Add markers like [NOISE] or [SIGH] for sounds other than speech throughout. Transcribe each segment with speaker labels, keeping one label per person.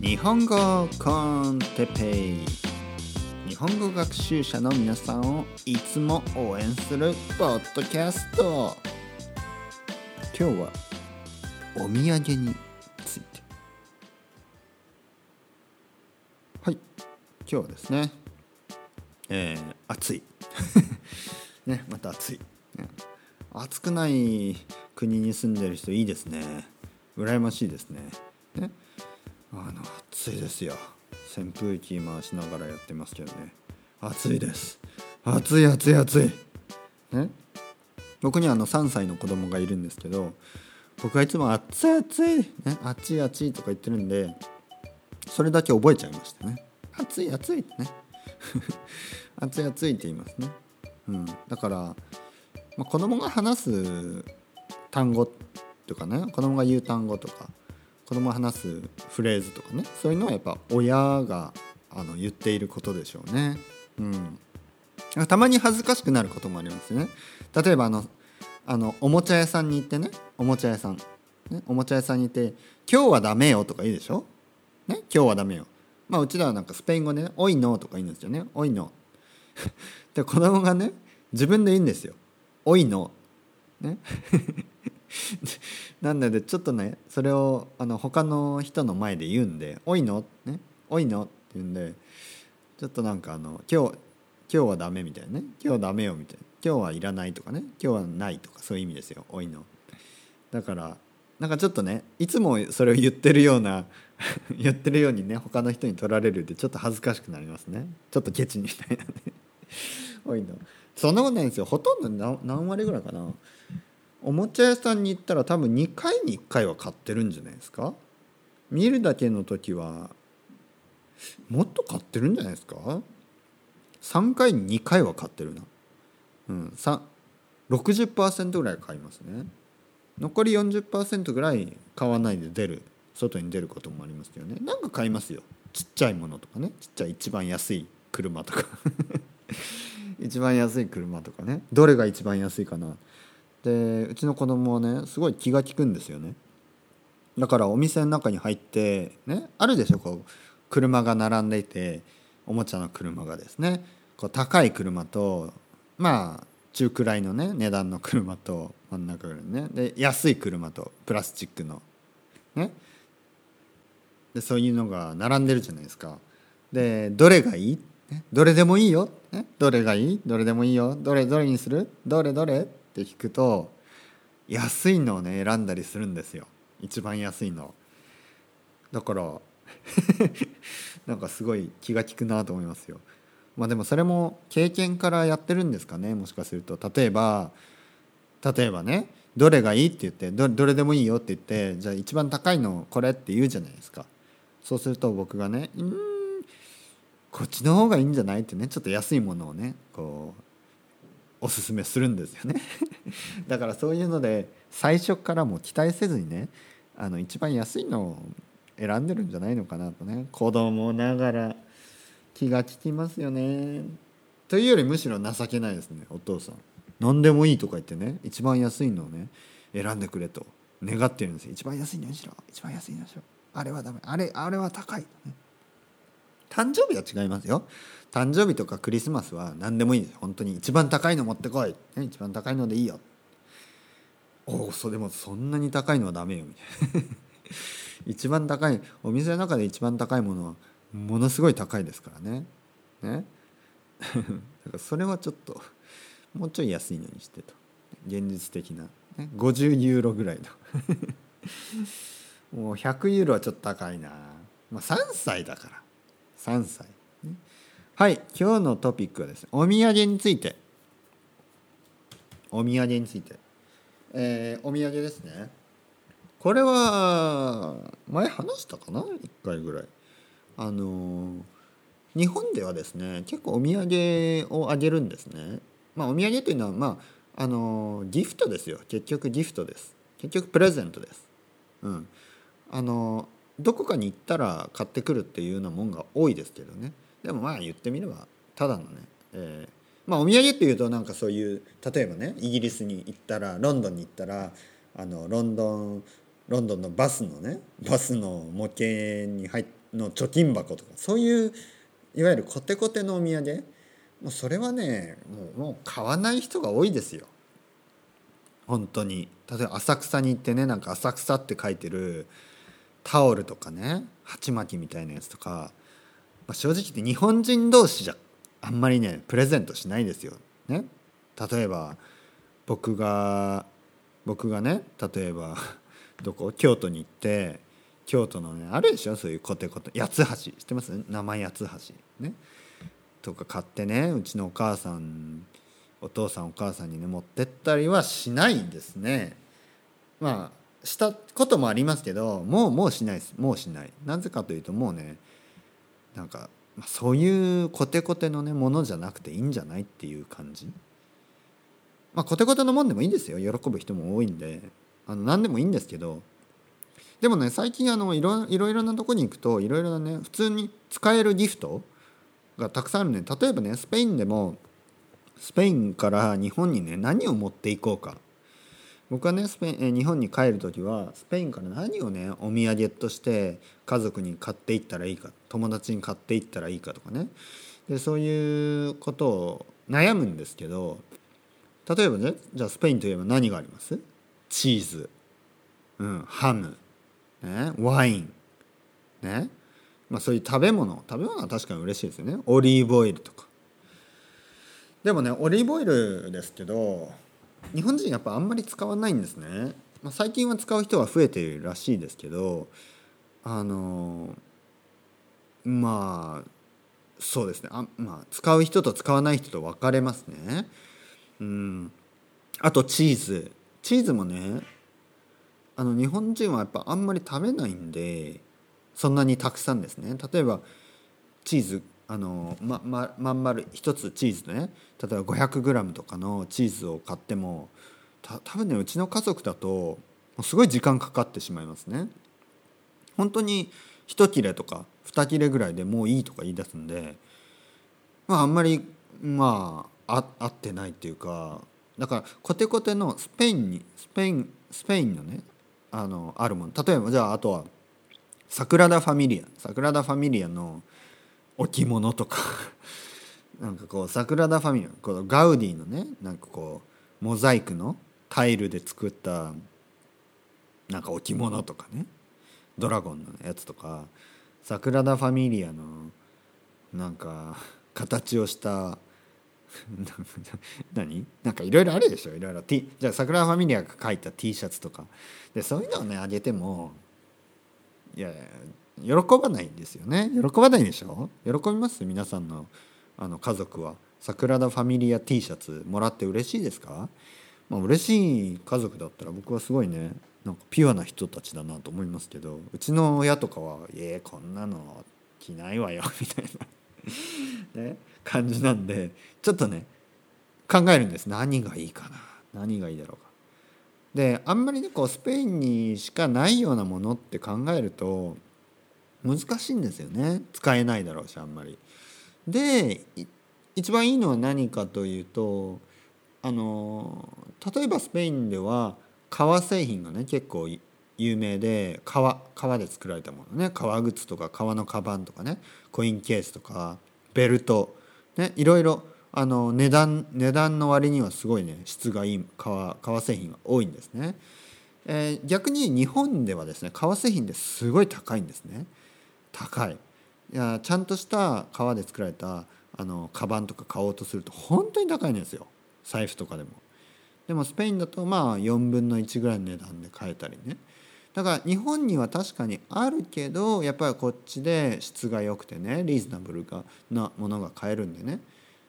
Speaker 1: 日本語コンテペイ。日本語学習者の皆さんをいつも応援するポッドキャスト。今日はお土産について。はい。今日はですね。えー、暑い。[LAUGHS] ねまた暑い、暑くない国に住んでる人いいですね。羨ましいですね。ね。あの暑いですよ。扇風機回しながらやってますけどね。暑いです。暑い暑い暑い。ね？僕にはあの3歳の子供がいるんですけど僕はいつも暑い暑い、ね、暑い暑いとか言ってるんでそれだけ覚えちゃいましたね。暑い暑いってね。[LAUGHS] 暑い暑いって言いますね、うん、だから、まあ、子供が話す単語とかね子供が言う単語とか子供話すフレーズとかねそういうのはやっぱ親があの言っていることでしょうね。うん、たまに恥ずかしくなることもありますね。例えばあのあのおもちゃ屋さんに行ってねおもちゃ屋さん、ね、おもちゃ屋さんに行って「今日はダメよ」とか言うでしょ？ね、今日はダメよ。まあうちらはなんかスペイン語でね「おいの」とか言うんですよね「おいの」。[LAUGHS] で子供がね自分で言うんですよ「おいの」ねなんでちょっとねそれをあの他の人の前で言うんで「おいの?」ね「おいの?」って言うんでちょっとなんかあの今日今日はダメみたいなね今日ダメよみたいな今日はいらないとかね今日はないとかそういう意味ですよ「おいの」だからなんかちょっとねいつもそれを言ってるような [LAUGHS] 言ってるようにね他の人に取られるってちょっと恥ずかしくなりますね。ちょっとケチみたいなねおいの？そんなことないんですよ。ほとんど何割ぐらいかな。おもちゃ屋さんに行ったら多分2回に1回は買ってるんじゃないですか？見るだけの時はもっと買ってるんじゃないですか？3回に2回は買ってるな。うん60%ぐらい買いますね。残り40%ぐらい買わないで出る外に出ることもありますよね。なんか買いますよ。ちっちゃいものとかね。ちっちゃい一番安い車とか。[LAUGHS] 一番安い車とかね。どれが一番安いかな？でうちの子供はねすごい気が利くんですよね。だからお店の中に入ってねあるでしょこう車が並んでいておもちゃの車がですね。こう高い車とまあ中くらいのね値段の車と真ん中ぐらいね。で安い車とプラスチックの。ね。でそういうのが並んでるじゃないですか。でどれがいい、ね、どれでもいいよ、ね、どれがいい？どれでもいいよ。どれどれにする？どれどれ？って聞くと安いのをね選んだりするんですよ。一番安いの。だから [LAUGHS] なんかすごい気が利くなと思いますよ。まあでもそれも経験からやってるんですかねもしかすると。例えば例えばねどれがいいって言ってどどれでもいいよって言ってじゃあ一番高いのこれって言うじゃないですか。そうすると僕がねうんこっちの方がいいんじゃない？ってねちょっと安いものをねこうおすすめするんですよね。[LAUGHS] だからそういうので最初からも期待せずにねあの一番安いのを選んでるんじゃないのかなとね。子供ながら気が利きますよね。というよりむしろ情けないですねお父さん。何でもいいとか言ってね一番安いのをね選んでくれと願ってるんですよ。一番安いのにしろ一番安いのにしろ。あれはダメ。あれあれは高い、ね、誕生日は違いますよ。誕生日とかクリスマスは何でもいいんです本当に一番高いの持ってこい、一番高いのでいいよ。おおそれもそんなに高いのはダメよみたいな。[LAUGHS] 一番高いお店の中で一番高いものはものすごい高いですからね。ね。[LAUGHS] だからそれはちょっともうちょい安いのにしてと。現実的な、ね、50ユーロぐらいの。[LAUGHS] もう100ユーロはちょっと高いな、まあ、3歳だから。3歳はい今日のトピックはですねお土産について。お土産について。えー、お土産ですね。これは前話したかな？1回ぐらい。あの日本ではですね結構お土産をあげるんですね。まあお土産というのはまああのギフトですよ。結局ギフトです。結局プレゼントです。うん。あのどこかに行ったら買ってくるっていうようなもんが多いですけどね。でもまあ言ってみればただのね、えー、まあお土産っていうとなんかそういう例えばねイギリスに行ったらロンドンに行ったらあのロンドンロンドンのバスのねバスの模型に入の貯金箱とかそういういわゆるコテコテのお土産。もうそれはねもうもう買わない人が多いですよ。本当に。例えば浅草に行ってねなんか浅草って書いてるタオルとかね鉢巻きみたいなやつとか、まあ、正直言って日本人同士じゃあんまりねプレゼントしないですよ。ね、例えば僕が僕がね例えば [LAUGHS] どこ？京都に行って京都のねあるでしょ？そういうコテコテ八つ橋。知ってます？生八つ橋。ね。とか買ってねうちのお母さんお父さんお母さんにね持ってったりはしないんですね。まあしたこともありますけどもうもうしないです。もうしない。なぜかというともうねなんかそういうコテコテのねものじゃなくていいんじゃないっていう感じ。まあコテコテのもんでもいいんですよ。喜ぶ人も多いんで。あの何でもいいんですけど。でもね最近あのいろいろいろなとこに行くといろいろなね普通に使えるギフトがたくさんあるね。例えばねスペインでもスペインから日本にね何を持っていこうか。僕はねスペイン日本に帰る時はスペインから何をねお土産として家族に買っていったらいいか友達に買っていったらいいかとかね。でそういうことを悩むんですけど例えばねじゃあスペインといえば何があります？チーズ、うん、ハム、ね、ワイン。ね。まあそういう食べ物。食べ物は確かに嬉しいですよね。オリーブオイルとか。でもねオリーブオイルですけど日本人やっぱあんまり使わないんですね、まあ、最近は使う人は増えてるらしいですけどあのまあそうですね。あ、まあ、使う人と使わない人と分かれますね。うん。あとチーズ。チーズもねあの日本人はやっぱあんまり食べないんでそんなにたくさんですね。例えばチーズあのまままん丸一つチーズでね。例えば 500g とかのチーズを買ってもた多分ねうちの家族だとすごい時間かかってしまいますね。本当に1切れとか2切れぐらいでもういいとか言い出すんでまああんまりまあ合ってないっていうかだからコテコテのスペインにスペインスペインのねあのあるもの。例えばじゃああとはサクラダ・ファミリア。サクラダ・ファミリアの置物とか。[LAUGHS] なんかこうサグラダ・ファミリアこのガウディのねなんかこうモザイクのタイルで作ったなんか置物とかね。ドラゴンのやつとかサグラダ・ファミリアのなんか形をした [LAUGHS] 何？なんかいろいろあるでしょ？いろいろ、T、じゃあサグラダ・ファミリアが描いた T シャツとか。でそういうのをねあげてもいやいや喜ばないんですよね。喜ばないでしょ？喜びます？皆さんのあの家族は。サクラダ・ファミリア T シャツもらって嬉しいですか、まあ嬉しい家族だったら僕はすごいねなんかピュアな人たちだなと思いますけどうちの親とかは「えー、こんなの着ないわよ」みたいな。[LAUGHS] ね、感じなんでちょっとね考えるんです。何がいいかな？何がいいだろうか。であんまりねこうスペインにしかないようなものって考えると難しいんですよね使えないだろうしあんまり。で一番いいのは何かというとあの例えばスペインでは革製品がね結構有名で革革で作られたものね革靴とか革のカバンとかねコインケースとかベルトねいろいろあの値段値段の割にはすごいね質がいい革革製品が多いんですね。えー、逆に日本ではですね革製品ですごい高いんですね。高い。いやちゃんとした革で作られたあのカバンとか買おうとすると本当に高いんですよ。財布とかでも。でもスペインだとまあ4分の1ぐらいの値段で買えたりね。だから日本には確かにあるけどやっぱりこっちで質が良くてねリーズナブルなものが買えるんでね。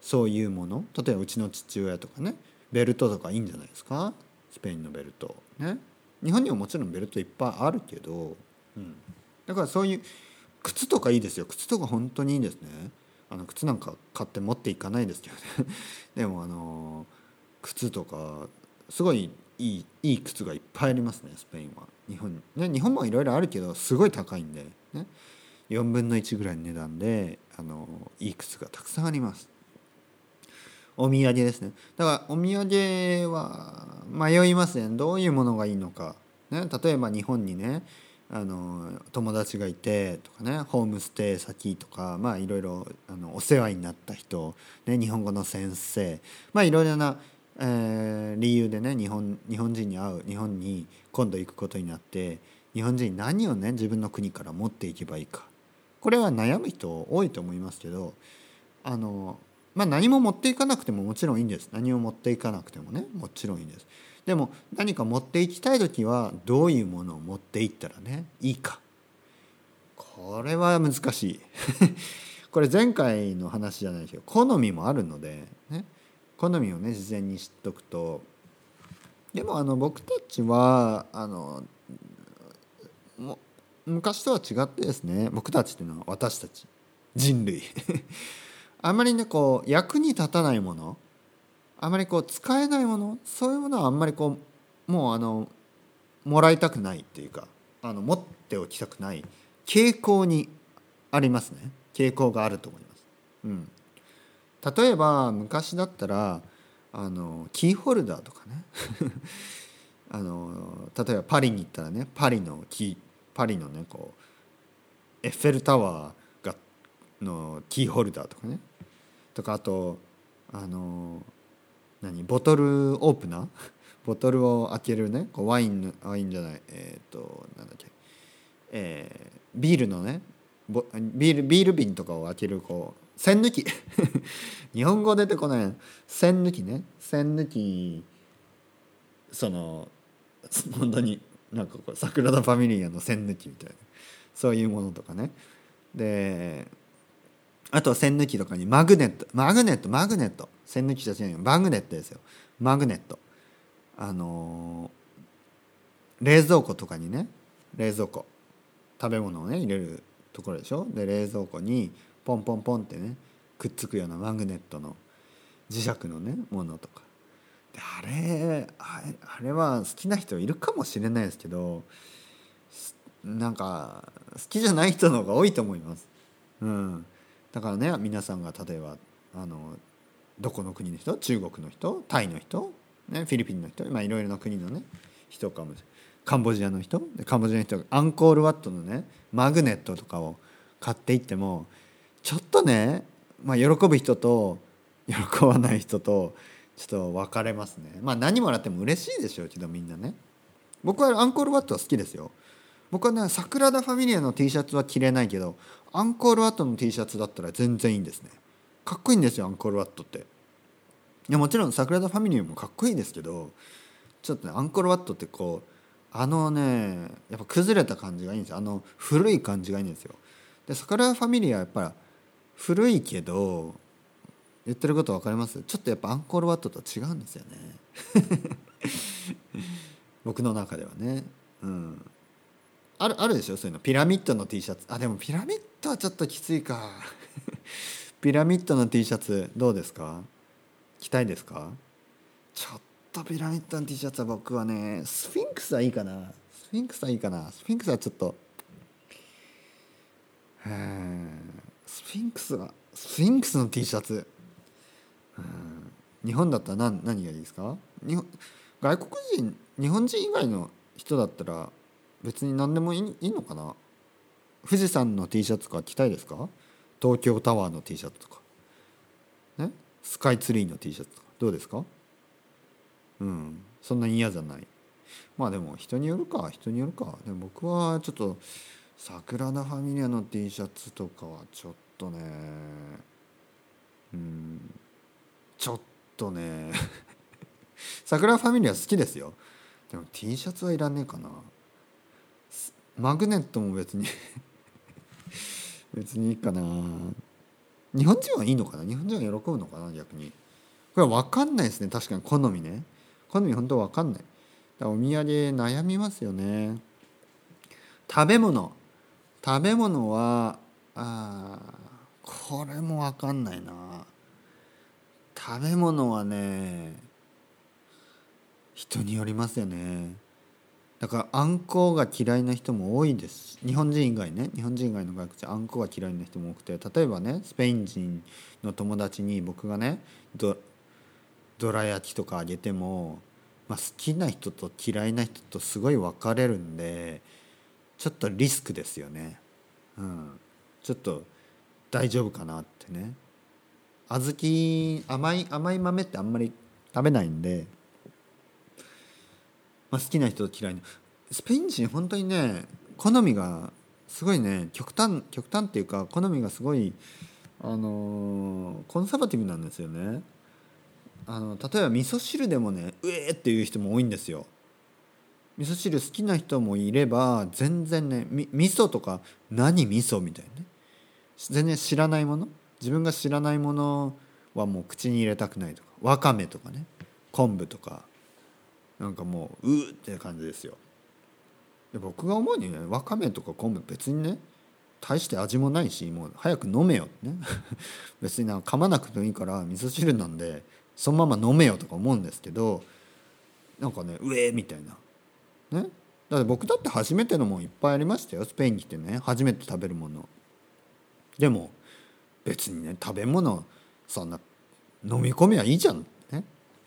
Speaker 1: そういうもの。例えばうちの父親とかねベルトとかいいんじゃないですか？スペインのベルトね。日本にももちろんベルトいっぱいあるけど、うん、だからそういう靴とかいいですよ。靴とか本当にいいですね。あの靴なんか買って持っていかないですけどね。[LAUGHS] でもあの靴とかすごいいいいい靴がいっぱいありますねスペインは。日本ね日本もいろいろあるけどすごい高いんでね。4分の1ぐらいの値段であのいい靴がたくさんあります。お土産ですね。だからお土産は迷いますね。どういうものがいいのか。ね、例えば日本にねあの友達がいてとかねホームステイ先とかまあいろいろあのお世話になった人、ね、日本語の先生まあいろいろな、えー、理由でね日本日本人に会う日本に今度行くことになって日本人何をね自分の国から持っていけばいいかこれは悩む人多いと思いますけどあのまあ何も持っていかなくてももちろんいいんです何も持っていかなくてもねもちろんいいんです。でも何か持っていきたい時はどういうものを持っていったらねいいか。これは難しい。[LAUGHS] これ前回の話じゃないですけど好みもあるので、ね、好みをね事前に知っとくと。でもあの僕たちはあの昔とは違ってですね僕たちっていうのは私たち。人類。[LAUGHS] あんまりねこう役に立たないものあまりこう使えないものそういうものはあんまりこうもうあのもらいたくないっていうかあの持っておきたくない傾向にありますね。傾向があると思います。うん、例えば昔だったらあのキーホルダーとかね。[LAUGHS] あの例えばパリに行ったらねパリのキーパリのねこうエッフェルタワーがのキーホルダーとかね。とかあとあの何ボトルオープナー？[LAUGHS] ボトルを開けるねこうワインワインじゃないえっ、ー、となんだっけ、えー、ビールのねビールビール瓶とかを開けるこう栓抜き。[LAUGHS] 日本語出てこない栓抜きね。栓抜きその本当になんかこう桜田ファミリアの栓抜きみたいな。そういうものとかね。であと栓抜きとかにマグネットマグネットマグネット。栓抜きじゃないマグネットですよ。マグネット。あのー、冷蔵庫とかにね冷蔵庫。食べ物をね入れるところでしょ？で冷蔵庫にポンポンポンってねくっつくようなマグネットの磁石のねものとか。であれあれあれは好きな人いるかもしれないですけどなんか好きじゃない人の方が多いと思います。うん。だからね皆さんが例えばあのどこの国の人中国の人タイの人、ね、フィリピンの人、いろいろな国のね人かもしれない。カンボジアの人カンボジアの人がアンコールワットのねマグネットとかを買っていってもちょっとね、まあ、喜ぶ人と喜ばない人とちょっと分かれますね。まあ何もらっても嬉しいでしょうけどみんなね。僕はアンコールワットは好きですよ。僕はね桜田ファミリアの T シャツは着れないけどアンコールワットの T シャツだったら全然いいんですね。かっこいいんですよアンコールワットって。いやもちろん桜田ファミリーもかっこいいですけどちょっとねアンコールワットってこうあのねやっぱ崩れた感じがいいんですよ。あの古い感じがいいんですよ。で桜田ファミリーはやっぱり古いけど言ってること分かります？ちょっとやっぱアンコールワットと違うんですよね。[LAUGHS] 僕の中ではね。うん。あるあるでしょそういうの。ピラミッドの T シャツ。あでもピラミッドはちょっときついか。[LAUGHS] ピラミッドの T シャツどうですか？着たいですか？ちょっとピラミッドの T シャツは僕はねスフィンクスはいいかな。スフィンクスはいいかな。スフィンクスはちょっと。スフィンクスはスフィンクスの T シャツ。日本だったら何何がいいですか？日本外国人日本人以外の人だったら別に何でもいいいいのかな？富士山の T シャツとか着たいですか？東京タワーの T シャツとか。ね？スカイツリーの T シャツとか。どうですか？うん。そんなに嫌じゃない。まあでも人によるか人によるか。でも僕はちょっと桜田ファミリアの T シャツとかはちょっとねうん。ちょっとね。[LAUGHS] 桜ファミリア好きですよ。でも T シャツはいらねえかな。マグネットも別に [LAUGHS] 別にいいかな。日本人はいいのかな？日本人は喜ぶのかな逆に。これ分かんないですね。確かに。好みね。好み本当分かんない。お土産悩みますよね。食べ物。食べ物はあこれも分かんないな。食べ物はね人によりますよね。だからあんこが嫌いな人も多いです日本人以外ね日本人以外の外国人あんこが嫌いな人も多くて例えばねスペイン人の友達に僕がねどどら焼きとかあげてもまあ、好きな人と嫌いな人とすごい分かれるんでちょっとリスクですよね。うん、ちょっと大丈夫かなってね。小豆甘い甘い豆ってあんまり食べないんで、まあ、好きな人と嫌いなスペイン人本当にね好みがすごいね極端極端っていうか好みがすごいあの、コンサバティブなんですよね。あの例えば味噌汁でもね「うえー!」っていう人も多いんですよ。味噌汁好きな人もいれば全然ねみ味噌とか何味噌みたいなね全然知らないもの？自分が知らないものはもう口に入れたくないとかわかめとかね昆布とかなんかもううーって感じですよ。で僕が思うにねわかめとか昆布別にね大して味もないしもう早く飲めよってね。[LAUGHS] 別にな噛まなくてもいいから味噌汁なんでそのまま飲めよとか思うんですけどなんかね「うえ」みたいな。ね。だって僕だって初めてのもんいっぱいありましたよスペインに来てね。初めて食べるもの。でも別にね食べ物そんな飲み込みはいいじゃん。ね。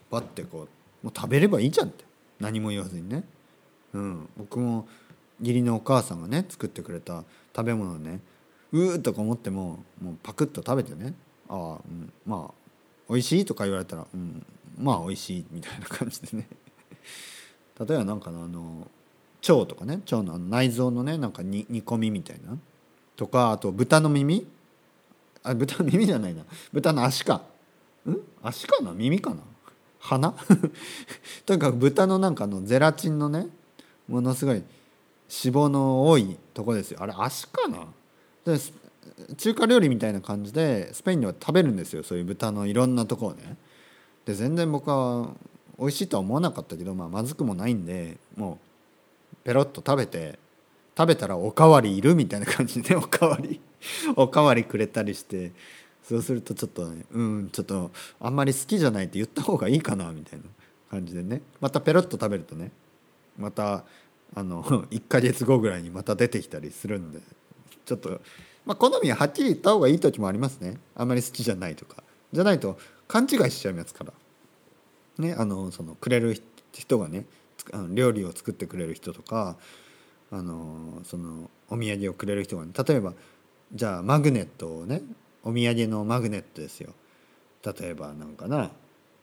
Speaker 1: パッてこうもう食べればいいじゃんって。何も言わずにね、うん、僕も義理のお母さんがね作ってくれた食べ物をねうーとか思ってももうパクッと食べてね。ああ、うん、まあ美味しいとか言われたら、うん、まあ美味しいみたいな感じでね。[LAUGHS] 例えばなんかあの腸とかね腸の内臓のねなんか煮込みみたいな。とかあと豚の耳。あ豚の耳じゃないな。豚の足か。ん？足かな？耳かな？鼻 [LAUGHS] とにかく豚のなんかのゼラチンのねものすごい脂肪の多いとこですよ。あれ足かな？で中華料理みたいな感じでスペインでは食べるんですよそういう豚のいろんなとこをね。で全然僕は美味しいとは思わなかったけど、まあ、まずくもないんでもうペロッと食べて食べたらおかわりいるみたいな感じでおかわりおかわりくれたりしてそうするとちょっとねうんちょっとあんまり好きじゃないって言った方がいいかなみたいな感じでね。またペロッと食べるとねまたあの [LAUGHS] 1ヶ月後ぐらいにまた出てきたりするんで。ちょっとまあ好みははっきり言った方がいい時もありますね。あんまり好きじゃないとか。じゃないと勘違いしちゃいますから。ねあのそのくれる人がね料理を作ってくれる人とかあのそのお土産をくれる人が、ね、例えばじゃあマグネットをねお土産のマグネットですよ。例えばなんかな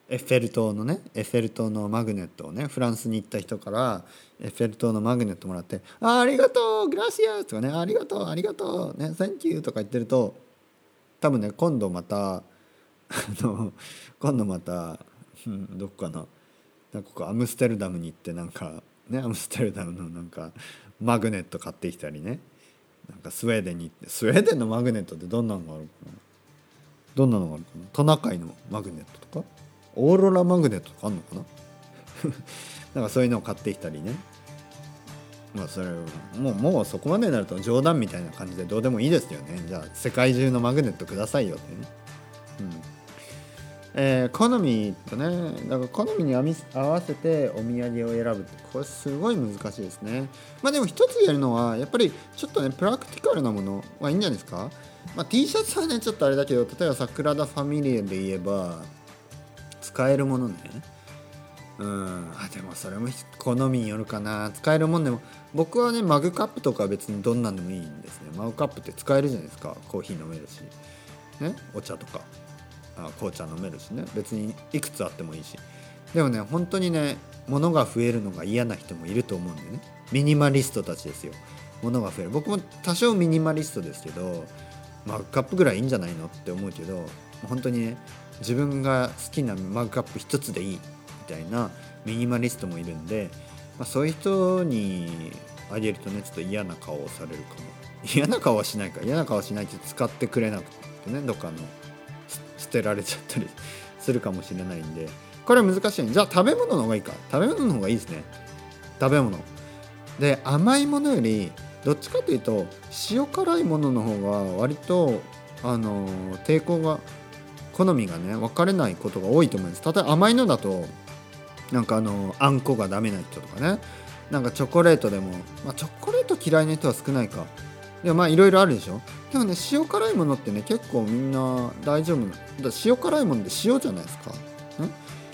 Speaker 1: エッフェル塔のねエッフェル塔のマグネットをねフランスに行った人からエッフェル塔のマグネットもらって「あありがとうグラシアス」とかね「ありがとうありがとうねサンキュー」とか言ってると多分ね今度また [LAUGHS] あの今度また、うん、どこかななんかこうアムステルダムに行ってなんかねアムステルダムのなんかマグネット買ってきたりね。なんかスウェーデンに行ってスウェーデンのマグネットってどんなのがあるかな？どんなのがあるかな？トナカイのマグネットとか？オーロラマグネットとかあんのかな？[LAUGHS] なんかそういうのを買ってきたりね。まあそれもうもうそこまでになると冗談みたいな感じでどうでもいいですよね。じゃあ世界中のマグネットくださいよってね。えー、好みとねだから好みに合わせてお土産を選ぶってこれすごい難しいですね。まあでも一つ言えるのはやっぱりちょっとねプラクティカルなものはいいんじゃないですか、まあ、T シャツはねちょっとあれだけど例えばサクラダ・ファミリエで言えば使えるものね。うん。あでもそれも好みによるかな。使えるもんでも僕はねマグカップとか別にどんなんでもいいんですね。マグカップって使えるじゃないですか。コーヒー飲めるし。ね？お茶とか。紅茶飲めるしね。別にいくつあってもいいし。でもね本当にね物が増えるのが嫌な人もいると思うんでね。ミニマリストたちですよ。物が増える。僕も多少ミニマリストですけどマグカップぐらいいいんじゃないのって思うけど本当にね自分が好きなマグカップ一つでいいみたいなミニマリストもいるんで、まあ、そういう人にあげるとねちょっと嫌な顔をされるかも。嫌な顔はしないか。嫌な顔はしないけど使ってくれなくてねどっかの捨てられちゃったりするかもしれないんで。これ難しいじゃあ食べ物の方がいいか。食べ物の方がいいですね。食べ物。で甘いものよりどっちかというと塩辛いものの方が割とあの抵抗が好みがね分かれないことが多いと思います。例えば甘いのだとなんかあのあんこがダメな人とかね。なんかチョコレートでも、まあ、チョコレート嫌いな人は少ないか。でもまあいろいろあるでしょ。でもね塩辛いものってね結構みんな大丈夫だ塩辛いもので塩じゃないですか？ん、だ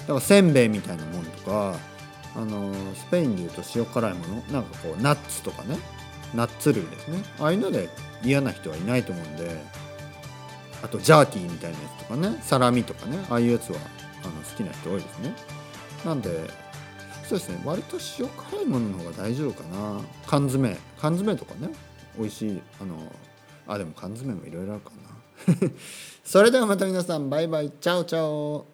Speaker 1: からせんべいみたいなもんとかあのスペインでいうと塩辛いもの？なんかこうナッツとかね。ナッツ類ですね。ああいうので嫌な人はいないと思うんであとジャーキーみたいなやつとかね。サラミとかね。ああいうやつはあの好きな人多いですね。なんでそうですね。割と塩辛いものの方が大丈夫かな。缶詰。缶詰とかね。美味しいあのあでも缶詰もいろいろあるかな。[LAUGHS] それではまた皆さんバイバイ。チャオチャオ。